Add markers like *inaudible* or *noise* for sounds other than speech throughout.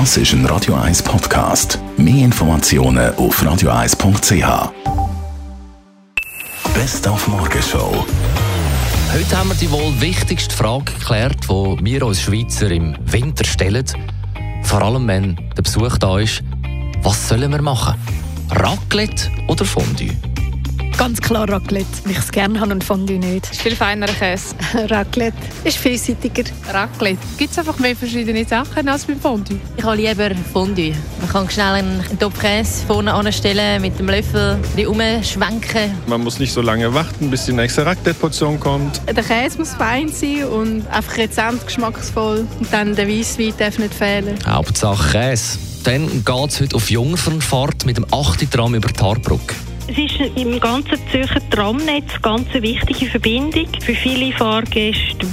Das ist ein Radio 1 Podcast. Mehr Informationen auf radio1.ch. Best auf Morgenshow. Heute haben wir die wohl wichtigste Frage geklärt, die wir als Schweizer im Winter stellen. Vor allem, wenn der Besuch da ist. Was sollen wir machen? Raclette oder Fondue? Ganz klar Raclette, weil ich es gerne habe und Fondue nicht. ist viel feinerer Käse. *laughs* Raclette ist vielseitiger. Raclette. Gibt es einfach mehr verschiedene Sachen als beim Fondue? Ich habe lieber Fondue. Man kann schnell einen Topf Käse vorne anstellen, mit dem Löffel umschwenken. Man muss nicht so lange warten, bis die nächste Raclette-Portion kommt. Der Käse muss fein sein und einfach rezent, geschmacksvoll. Und dann der Weisswein darf nicht fehlen. Hauptsache Käse. Dann geht es heute auf Jungfernfahrt mit dem 8. Tram über die Haarbrücke. Es ist im ganzen Zürcher Tramnetz eine ganz wichtige Verbindung für viele Fahrgäste, die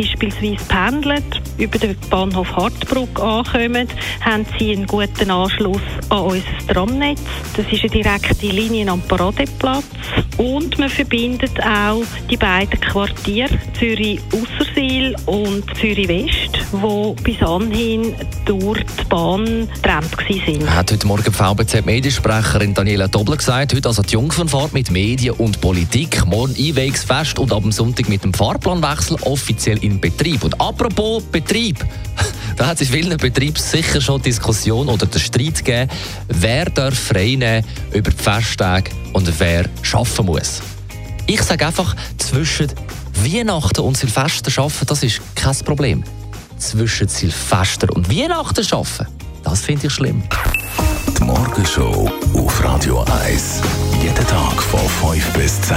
beispielsweise pendeln, über den Bahnhof Hartbrück ankommen, haben sie einen guten Anschluss an unser Tramnetz. Das ist eine direkte Linie am Paradeplatz und man verbindet auch die beiden Quartiere Zürich Aussersil und Zürich West, wo bis anhin durch die Bahn getrennt waren. Hat heute Morgen die VBZ-Mediensprecherin Daniela Dobler gesagt, heute also die Jungfernfahrt mit Medien und Politik, morgen Einwegsfest und ab dem Sonntag mit dem Fahrplanwechsel offiziell in Betrieb. Und apropos Betrieb, da hat es in vielen Betrieben sicher schon Diskussion oder den Streit gegeben, wer darf frei nehmen über die Festtage und wer arbeiten muss. Ich sage einfach, zwischen Weihnachten und Silvester arbeiten, das ist kein Problem. Zwischen Silvester und Weihnachten arbeiten, das finde ich schlimm. Die Morgenshow auf Radio 1. Jeden Tag von 5 bis 10.